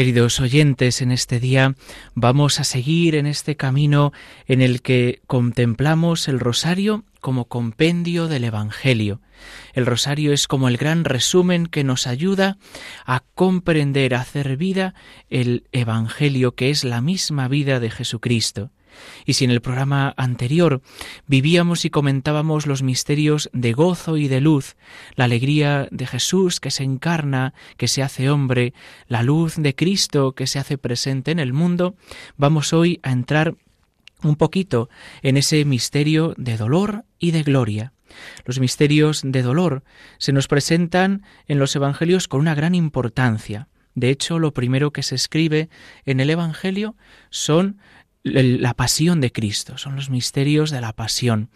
Queridos oyentes, en este día vamos a seguir en este camino en el que contemplamos el rosario como compendio del Evangelio. El rosario es como el gran resumen que nos ayuda a comprender, a hacer vida el Evangelio, que es la misma vida de Jesucristo. Y si en el programa anterior vivíamos y comentábamos los misterios de gozo y de luz, la alegría de Jesús que se encarna, que se hace hombre, la luz de Cristo que se hace presente en el mundo, vamos hoy a entrar un poquito en ese misterio de dolor y de gloria. Los misterios de dolor se nos presentan en los Evangelios con una gran importancia. De hecho, lo primero que se escribe en el Evangelio son la pasión de Cristo, son los misterios de la pasión.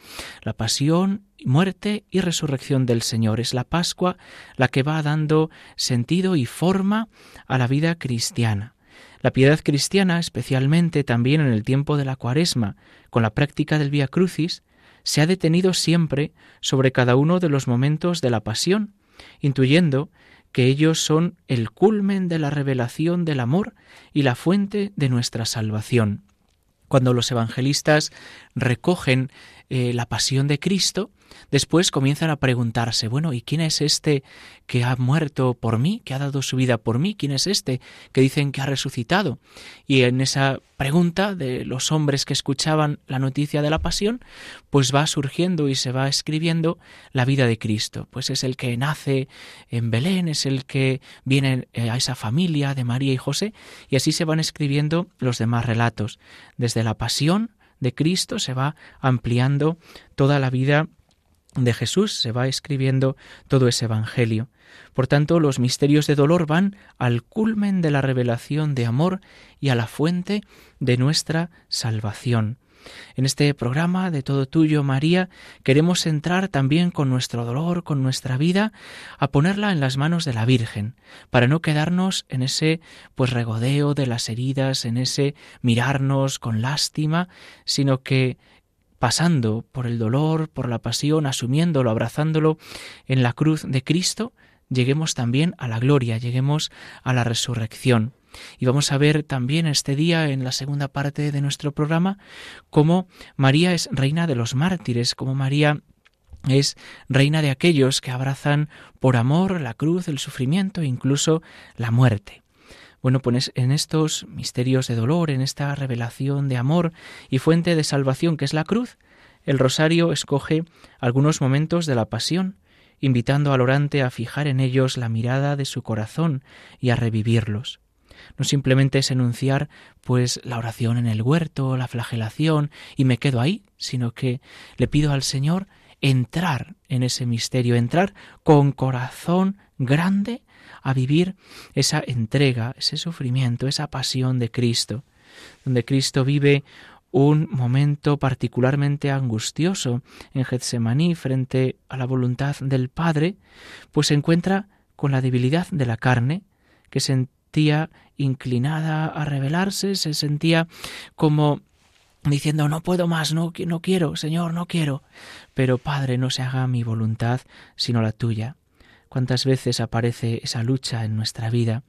La pasión, muerte y resurrección del Señor. Es la Pascua la que va dando sentido y forma a la vida cristiana. La piedad cristiana, especialmente también en el tiempo de la Cuaresma, con la práctica del Vía Crucis, se ha detenido siempre sobre cada uno de los momentos de la pasión, intuyendo que ellos son el culmen de la revelación del amor y la fuente de nuestra salvación. Cuando los evangelistas recogen eh, la pasión de Cristo, después comienzan a preguntarse, bueno, ¿y quién es este que ha muerto por mí, que ha dado su vida por mí? ¿Quién es este que dicen que ha resucitado? Y en esa pregunta de los hombres que escuchaban la noticia de la pasión, pues va surgiendo y se va escribiendo la vida de Cristo. Pues es el que nace en Belén, es el que viene eh, a esa familia de María y José, y así se van escribiendo los demás relatos. Desde la pasión, de Cristo se va ampliando toda la vida de Jesús, se va escribiendo todo ese Evangelio. Por tanto, los misterios de dolor van al culmen de la revelación de amor y a la fuente de nuestra salvación. En este programa de Todo Tuyo, María, queremos entrar también con nuestro dolor, con nuestra vida, a ponerla en las manos de la Virgen, para no quedarnos en ese pues regodeo de las heridas, en ese mirarnos con lástima, sino que pasando por el dolor, por la pasión, asumiéndolo, abrazándolo en la cruz de Cristo, lleguemos también a la gloria, lleguemos a la resurrección. Y vamos a ver también este día, en la segunda parte de nuestro programa, cómo María es reina de los mártires, cómo María es reina de aquellos que abrazan por amor la cruz, el sufrimiento e incluso la muerte. Bueno, pues en estos misterios de dolor, en esta revelación de amor y fuente de salvación que es la cruz, el rosario escoge algunos momentos de la pasión, invitando al orante a fijar en ellos la mirada de su corazón y a revivirlos. No simplemente es enunciar pues la oración en el huerto, la flagelación y me quedo ahí, sino que le pido al Señor entrar en ese misterio, entrar con corazón grande a vivir esa entrega, ese sufrimiento, esa pasión de Cristo, donde Cristo vive un momento particularmente angustioso en Getsemaní frente a la voluntad del Padre, pues se encuentra con la debilidad de la carne, que se sentía inclinada a rebelarse, se sentía como diciendo no puedo más, no, no quiero, Señor, no quiero. Pero Padre, no se haga mi voluntad, sino la tuya cuántas veces aparece esa lucha en nuestra vida,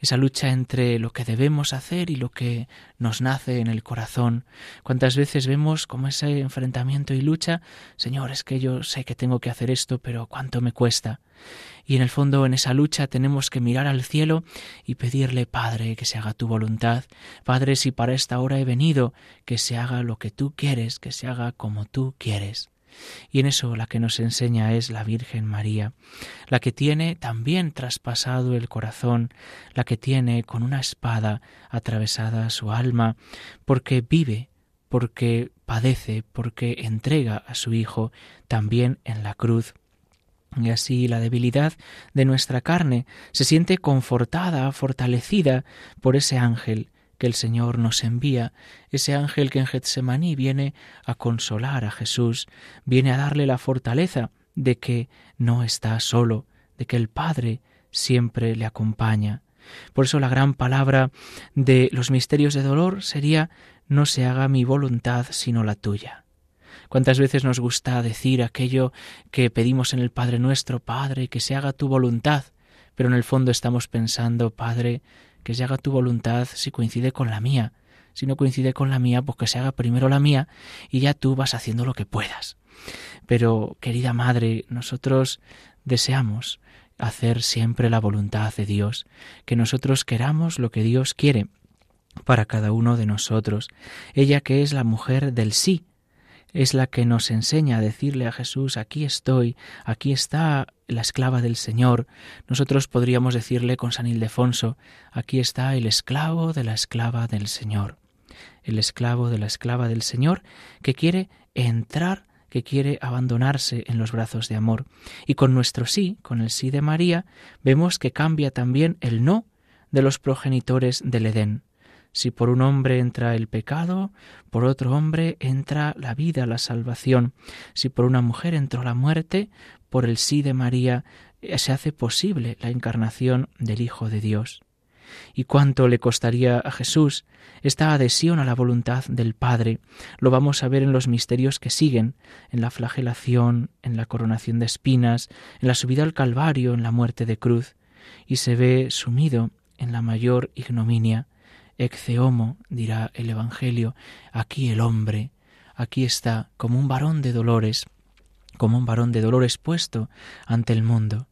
esa lucha entre lo que debemos hacer y lo que nos nace en el corazón. Cuántas veces vemos como ese enfrentamiento y lucha, Señor, es que yo sé que tengo que hacer esto, pero cuánto me cuesta. Y en el fondo, en esa lucha, tenemos que mirar al cielo y pedirle, Padre, que se haga tu voluntad. Padre, si para esta hora he venido, que se haga lo que tú quieres, que se haga como tú quieres. Y en eso la que nos enseña es la Virgen María, la que tiene también traspasado el corazón, la que tiene con una espada atravesada su alma, porque vive, porque padece, porque entrega a su Hijo también en la cruz. Y así la debilidad de nuestra carne se siente confortada, fortalecida por ese ángel que el Señor nos envía, ese ángel que en Getsemaní viene a consolar a Jesús, viene a darle la fortaleza de que no está solo, de que el Padre siempre le acompaña. Por eso la gran palabra de los misterios de dolor sería no se haga mi voluntad sino la tuya. ¿Cuántas veces nos gusta decir aquello que pedimos en el Padre nuestro, Padre, que se haga tu voluntad? Pero en el fondo estamos pensando, Padre, que se haga tu voluntad si coincide con la mía. Si no coincide con la mía, pues que se haga primero la mía y ya tú vas haciendo lo que puedas. Pero, querida Madre, nosotros deseamos hacer siempre la voluntad de Dios, que nosotros queramos lo que Dios quiere para cada uno de nosotros. Ella que es la mujer del sí, es la que nos enseña a decirle a Jesús, aquí estoy, aquí está la esclava del Señor. Nosotros podríamos decirle con San Ildefonso, aquí está el esclavo de la esclava del Señor. El esclavo de la esclava del Señor que quiere entrar que quiere abandonarse en los brazos de amor. Y con nuestro sí, con el sí de María, vemos que cambia también el no de los progenitores del Edén. Si por un hombre entra el pecado, por otro hombre entra la vida, la salvación. Si por una mujer entró la muerte, por el sí de María eh, se hace posible la encarnación del Hijo de Dios. ¿Y cuánto le costaría a Jesús esta adhesión a la voluntad del Padre? Lo vamos a ver en los misterios que siguen, en la flagelación, en la coronación de espinas, en la subida al Calvario, en la muerte de cruz, y se ve sumido en la mayor ignominia. Ecce dirá el Evangelio, aquí el hombre, aquí está como un varón de dolores, como un varón de dolores puesto ante el mundo.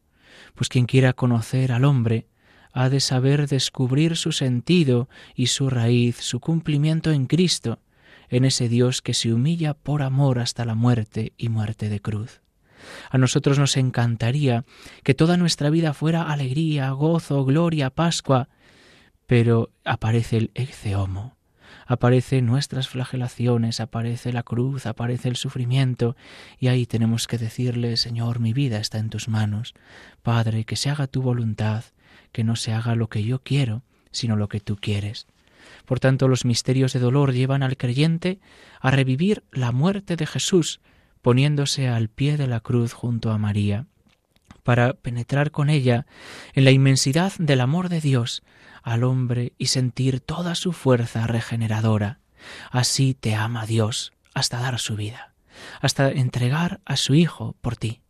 Pues quien quiera conocer al hombre, ha de saber descubrir su sentido y su raíz, su cumplimiento en Cristo, en ese Dios que se humilla por amor hasta la muerte y muerte de cruz. A nosotros nos encantaría que toda nuestra vida fuera alegría, gozo, gloria, Pascua, pero aparece el exceomo, aparece nuestras flagelaciones, aparece la cruz, aparece el sufrimiento, y ahí tenemos que decirle, Señor, mi vida está en tus manos. Padre, que se haga tu voluntad, que no se haga lo que yo quiero, sino lo que tú quieres. Por tanto, los misterios de dolor llevan al creyente a revivir la muerte de Jesús, poniéndose al pie de la cruz junto a María, para penetrar con ella en la inmensidad del amor de Dios al hombre y sentir toda su fuerza regeneradora. Así te ama Dios hasta dar su vida, hasta entregar a su Hijo por ti.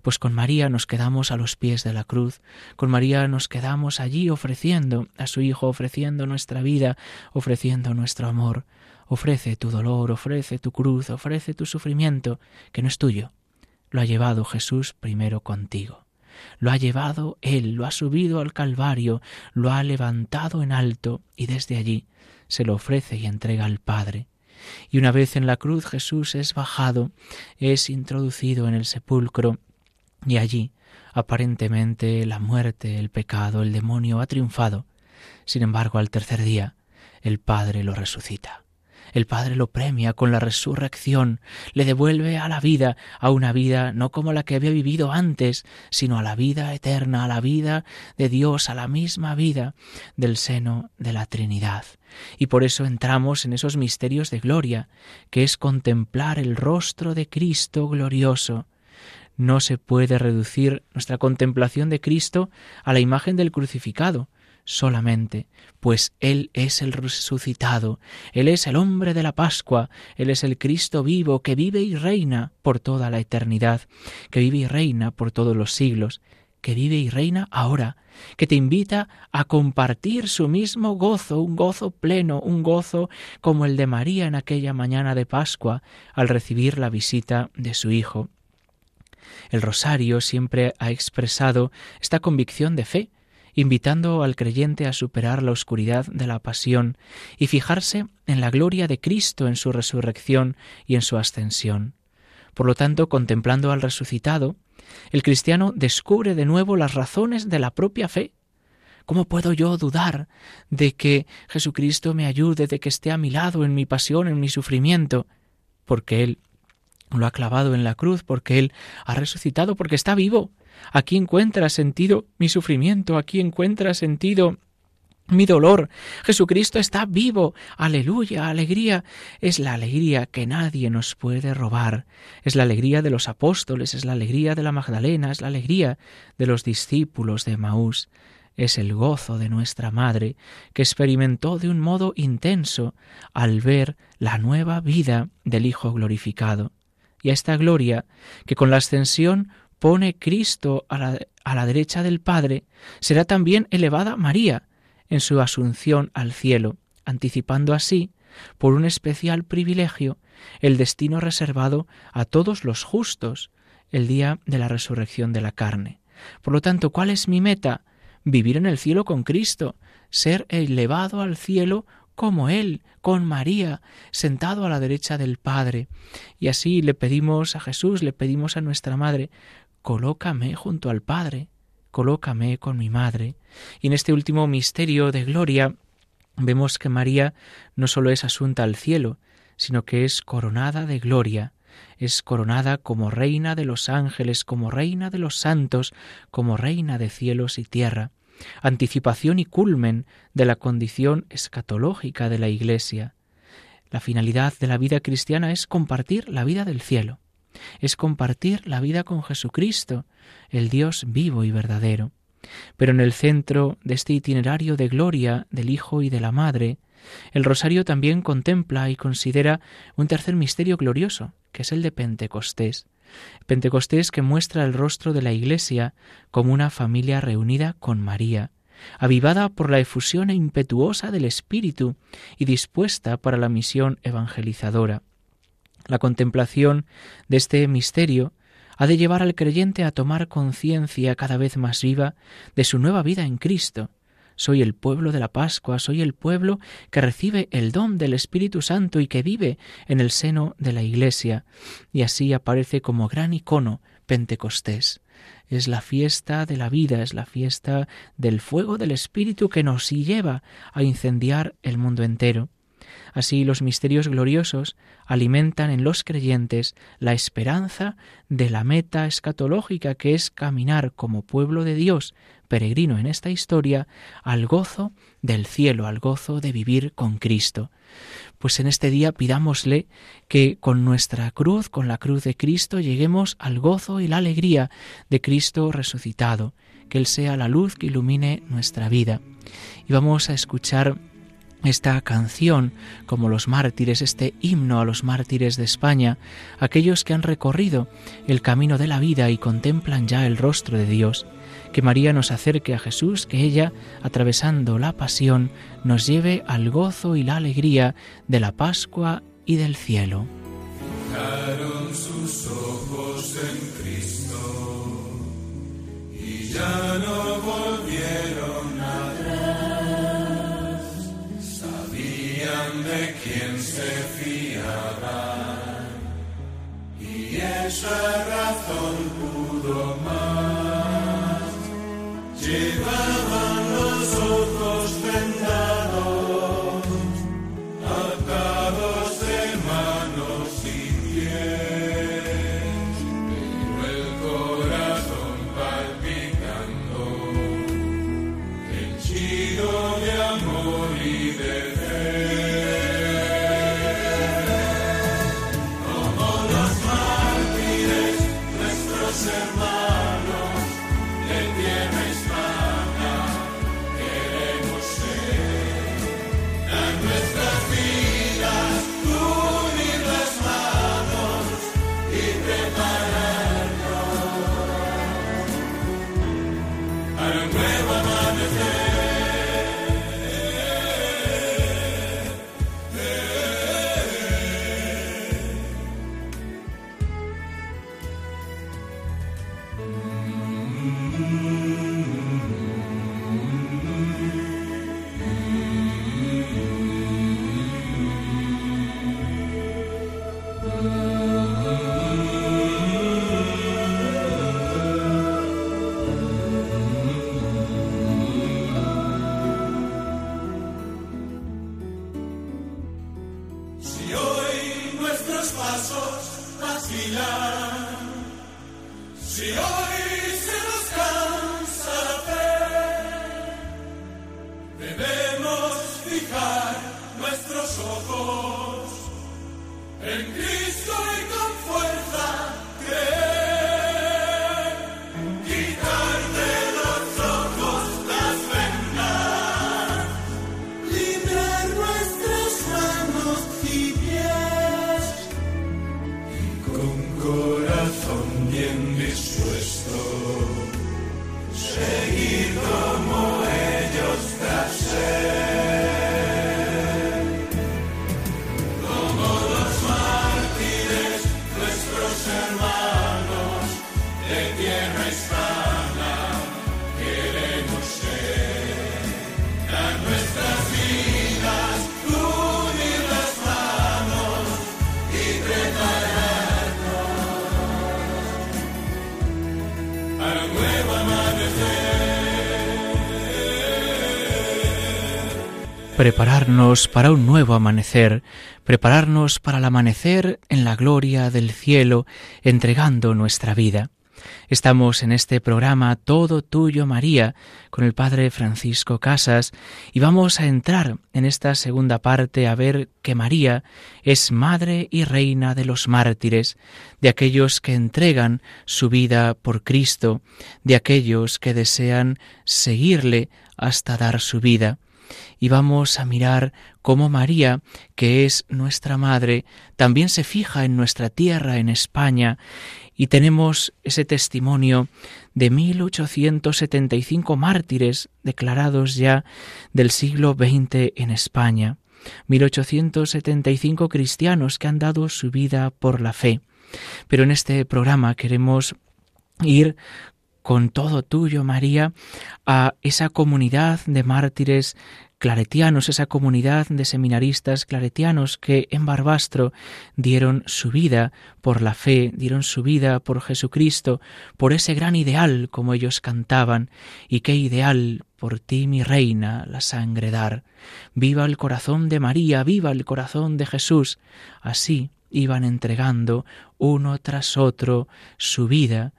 Pues con María nos quedamos a los pies de la cruz, con María nos quedamos allí ofreciendo a su Hijo, ofreciendo nuestra vida, ofreciendo nuestro amor. Ofrece tu dolor, ofrece tu cruz, ofrece tu sufrimiento, que no es tuyo. Lo ha llevado Jesús primero contigo. Lo ha llevado Él, lo ha subido al Calvario, lo ha levantado en alto y desde allí se lo ofrece y entrega al Padre. Y una vez en la cruz Jesús es bajado, es introducido en el sepulcro y allí aparentemente la muerte, el pecado, el demonio ha triunfado. Sin embargo, al tercer día el Padre lo resucita. El Padre lo premia con la resurrección, le devuelve a la vida, a una vida no como la que había vivido antes, sino a la vida eterna, a la vida de Dios, a la misma vida del seno de la Trinidad. Y por eso entramos en esos misterios de gloria, que es contemplar el rostro de Cristo glorioso. No se puede reducir nuestra contemplación de Cristo a la imagen del crucificado, solamente, pues Él es el resucitado, Él es el hombre de la Pascua, Él es el Cristo vivo que vive y reina por toda la eternidad, que vive y reina por todos los siglos, que vive y reina ahora, que te invita a compartir su mismo gozo, un gozo pleno, un gozo como el de María en aquella mañana de Pascua al recibir la visita de su Hijo. El rosario siempre ha expresado esta convicción de fe, invitando al creyente a superar la oscuridad de la pasión y fijarse en la gloria de Cristo en su resurrección y en su ascensión. Por lo tanto, contemplando al resucitado, el cristiano descubre de nuevo las razones de la propia fe. ¿Cómo puedo yo dudar de que Jesucristo me ayude, de que esté a mi lado en mi pasión, en mi sufrimiento? Porque Él lo ha clavado en la cruz porque Él ha resucitado, porque está vivo. Aquí encuentra sentido mi sufrimiento, aquí encuentra sentido mi dolor. Jesucristo está vivo. Aleluya, alegría. Es la alegría que nadie nos puede robar. Es la alegría de los apóstoles, es la alegría de la Magdalena, es la alegría de los discípulos de Maús. Es el gozo de nuestra Madre, que experimentó de un modo intenso al ver la nueva vida del Hijo glorificado. Y a esta gloria, que con la ascensión pone Cristo a la, a la derecha del Padre, será también elevada María, en su asunción al cielo, anticipando así, por un especial privilegio, el destino reservado a todos los justos, el día de la resurrección de la carne. Por lo tanto, ¿cuál es mi meta? Vivir en el cielo con Cristo, ser elevado al cielo como Él, con María, sentado a la derecha del Padre. Y así le pedimos a Jesús, le pedimos a nuestra Madre, colócame junto al Padre, colócame con mi madre. Y en este último misterio de gloria vemos que María no solo es asunta al cielo, sino que es coronada de gloria, es coronada como reina de los ángeles, como reina de los santos, como reina de cielos y tierra, anticipación y culmen de la condición escatológica de la Iglesia. La finalidad de la vida cristiana es compartir la vida del cielo es compartir la vida con Jesucristo, el Dios vivo y verdadero. Pero en el centro de este itinerario de gloria del Hijo y de la Madre, el rosario también contempla y considera un tercer misterio glorioso, que es el de Pentecostés. Pentecostés que muestra el rostro de la Iglesia como una familia reunida con María, avivada por la efusión impetuosa del Espíritu y dispuesta para la misión evangelizadora. La contemplación de este misterio ha de llevar al creyente a tomar conciencia cada vez más viva de su nueva vida en Cristo. Soy el pueblo de la Pascua, soy el pueblo que recibe el don del Espíritu Santo y que vive en el seno de la Iglesia. Y así aparece como gran icono Pentecostés. Es la fiesta de la vida, es la fiesta del fuego del Espíritu que nos lleva a incendiar el mundo entero. Así los misterios gloriosos alimentan en los creyentes la esperanza de la meta escatológica que es caminar como pueblo de Dios, peregrino en esta historia, al gozo del cielo, al gozo de vivir con Cristo. Pues en este día pidámosle que con nuestra cruz, con la cruz de Cristo, lleguemos al gozo y la alegría de Cristo resucitado, que Él sea la luz que ilumine nuestra vida. Y vamos a escuchar esta canción, como los mártires, este himno a los mártires de España, aquellos que han recorrido el camino de la vida y contemplan ya el rostro de Dios, que María nos acerque a Jesús, que ella, atravesando la pasión, nos lleve al gozo y la alegría de la Pascua y del cielo. sus ojos en Cristo y ya no esa razón pudo más. Llevaban los ojos ojos en Cristo y con prepararnos para un nuevo amanecer, prepararnos para el amanecer en la gloria del cielo, entregando nuestra vida. Estamos en este programa Todo Tuyo María con el Padre Francisco Casas y vamos a entrar en esta segunda parte a ver que María es Madre y Reina de los mártires, de aquellos que entregan su vida por Cristo, de aquellos que desean seguirle hasta dar su vida y vamos a mirar cómo María, que es nuestra Madre, también se fija en nuestra tierra, en España, y tenemos ese testimonio de 1875 mártires declarados ya del siglo XX en España, 1875 cristianos que han dado su vida por la fe. Pero en este programa queremos ir con todo tuyo, María, a esa comunidad de mártires claretianos, esa comunidad de seminaristas claretianos que en Barbastro dieron su vida por la fe, dieron su vida por Jesucristo, por ese gran ideal como ellos cantaban, y qué ideal por ti mi reina la sangre dar. Viva el corazón de María, viva el corazón de Jesús. Así iban entregando uno tras otro su vida,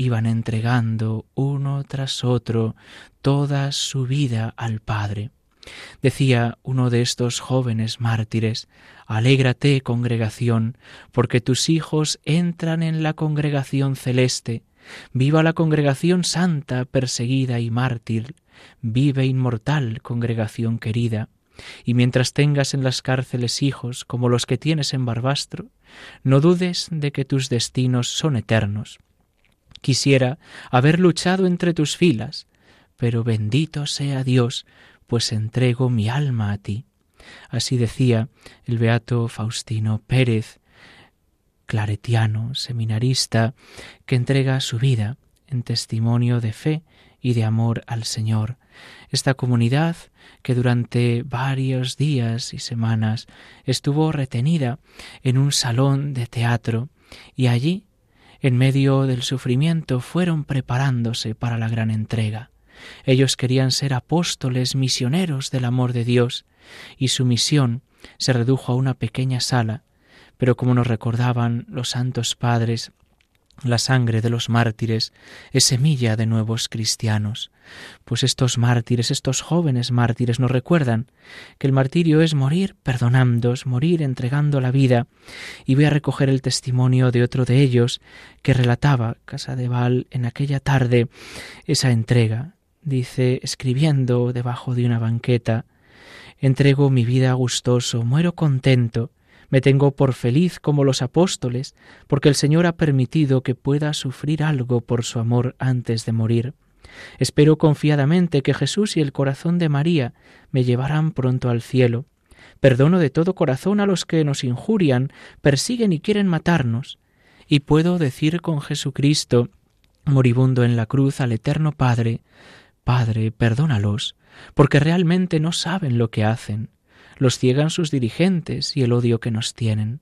iban entregando uno tras otro toda su vida al Padre. Decía uno de estos jóvenes mártires, Alégrate, congregación, porque tus hijos entran en la congregación celeste. Viva la congregación santa, perseguida y mártir. Vive inmortal, congregación querida. Y mientras tengas en las cárceles hijos como los que tienes en Barbastro, no dudes de que tus destinos son eternos. Quisiera haber luchado entre tus filas, pero bendito sea Dios pues entrego mi alma a ti. Así decía el beato Faustino Pérez, claretiano, seminarista, que entrega su vida en testimonio de fe y de amor al Señor. Esta comunidad que durante varios días y semanas estuvo retenida en un salón de teatro y allí, en medio del sufrimiento, fueron preparándose para la gran entrega. Ellos querían ser apóstoles, misioneros del amor de Dios, y su misión se redujo a una pequeña sala, pero como nos recordaban los santos padres, la sangre de los mártires es semilla de nuevos cristianos, pues estos mártires, estos jóvenes mártires nos recuerdan que el martirio es morir perdonando, morir entregando la vida, y voy a recoger el testimonio de otro de ellos que relataba, Casa de Val, en aquella tarde, esa entrega, dice, escribiendo debajo de una banqueta, entrego mi vida gustoso, muero contento, me tengo por feliz como los apóstoles, porque el Señor ha permitido que pueda sufrir algo por su amor antes de morir. Espero confiadamente que Jesús y el corazón de María me llevarán pronto al cielo. Perdono de todo corazón a los que nos injurian, persiguen y quieren matarnos. Y puedo decir con Jesucristo, moribundo en la cruz, al Eterno Padre, Padre, perdónalos, porque realmente no saben lo que hacen. Los ciegan sus dirigentes y el odio que nos tienen.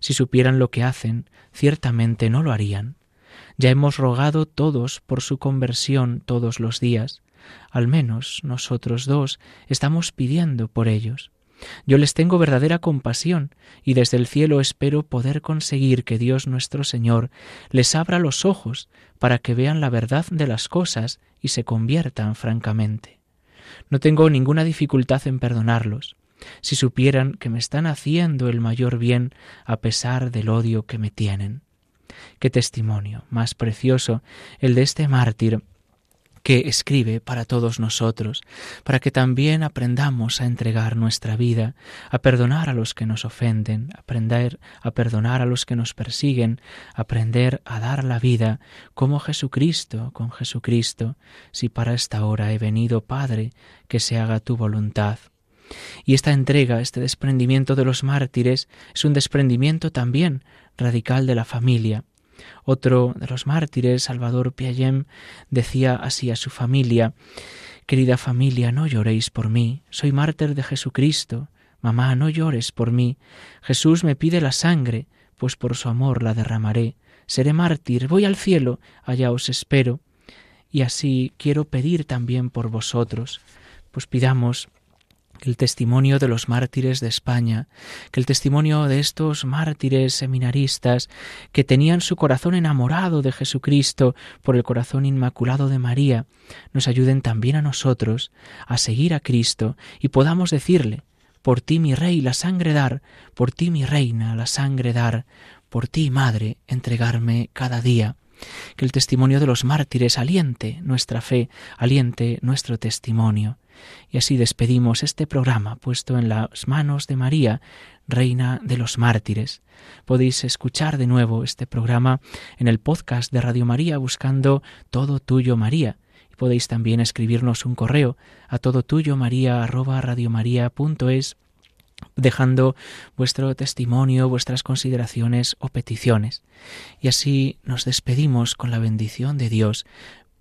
Si supieran lo que hacen, ciertamente no lo harían. Ya hemos rogado todos por su conversión todos los días. Al menos nosotros dos estamos pidiendo por ellos. Yo les tengo verdadera compasión y desde el cielo espero poder conseguir que Dios nuestro Señor les abra los ojos para que vean la verdad de las cosas y se conviertan francamente. No tengo ninguna dificultad en perdonarlos, si supieran que me están haciendo el mayor bien a pesar del odio que me tienen. Qué testimonio más precioso el de este mártir que escribe para todos nosotros, para que también aprendamos a entregar nuestra vida, a perdonar a los que nos ofenden, aprender a perdonar a los que nos persiguen, aprender a dar la vida como Jesucristo, con Jesucristo, si para esta hora he venido, Padre, que se haga tu voluntad. Y esta entrega, este desprendimiento de los mártires, es un desprendimiento también radical de la familia, otro de los mártires, Salvador Piaget, decía así a su familia, Querida familia, no lloréis por mí, soy mártir de Jesucristo. Mamá, no llores por mí. Jesús me pide la sangre, pues por su amor la derramaré. Seré mártir, voy al cielo, allá os espero. Y así quiero pedir también por vosotros, pues pidamos el testimonio de los mártires de España, que el testimonio de estos mártires seminaristas que tenían su corazón enamorado de Jesucristo por el corazón inmaculado de María, nos ayuden también a nosotros a seguir a Cristo y podamos decirle, por ti mi rey la sangre dar, por ti mi reina la sangre dar, por ti madre entregarme cada día. Que el testimonio de los mártires aliente nuestra fe, aliente nuestro testimonio. Y así despedimos este programa puesto en las manos de María, Reina de los Mártires. Podéis escuchar de nuevo este programa en el podcast de Radio María buscando Todo Tuyo María. Y podéis también escribirnos un correo a todo tuyo maría dejando vuestro testimonio, vuestras consideraciones o peticiones. Y así nos despedimos con la bendición de Dios,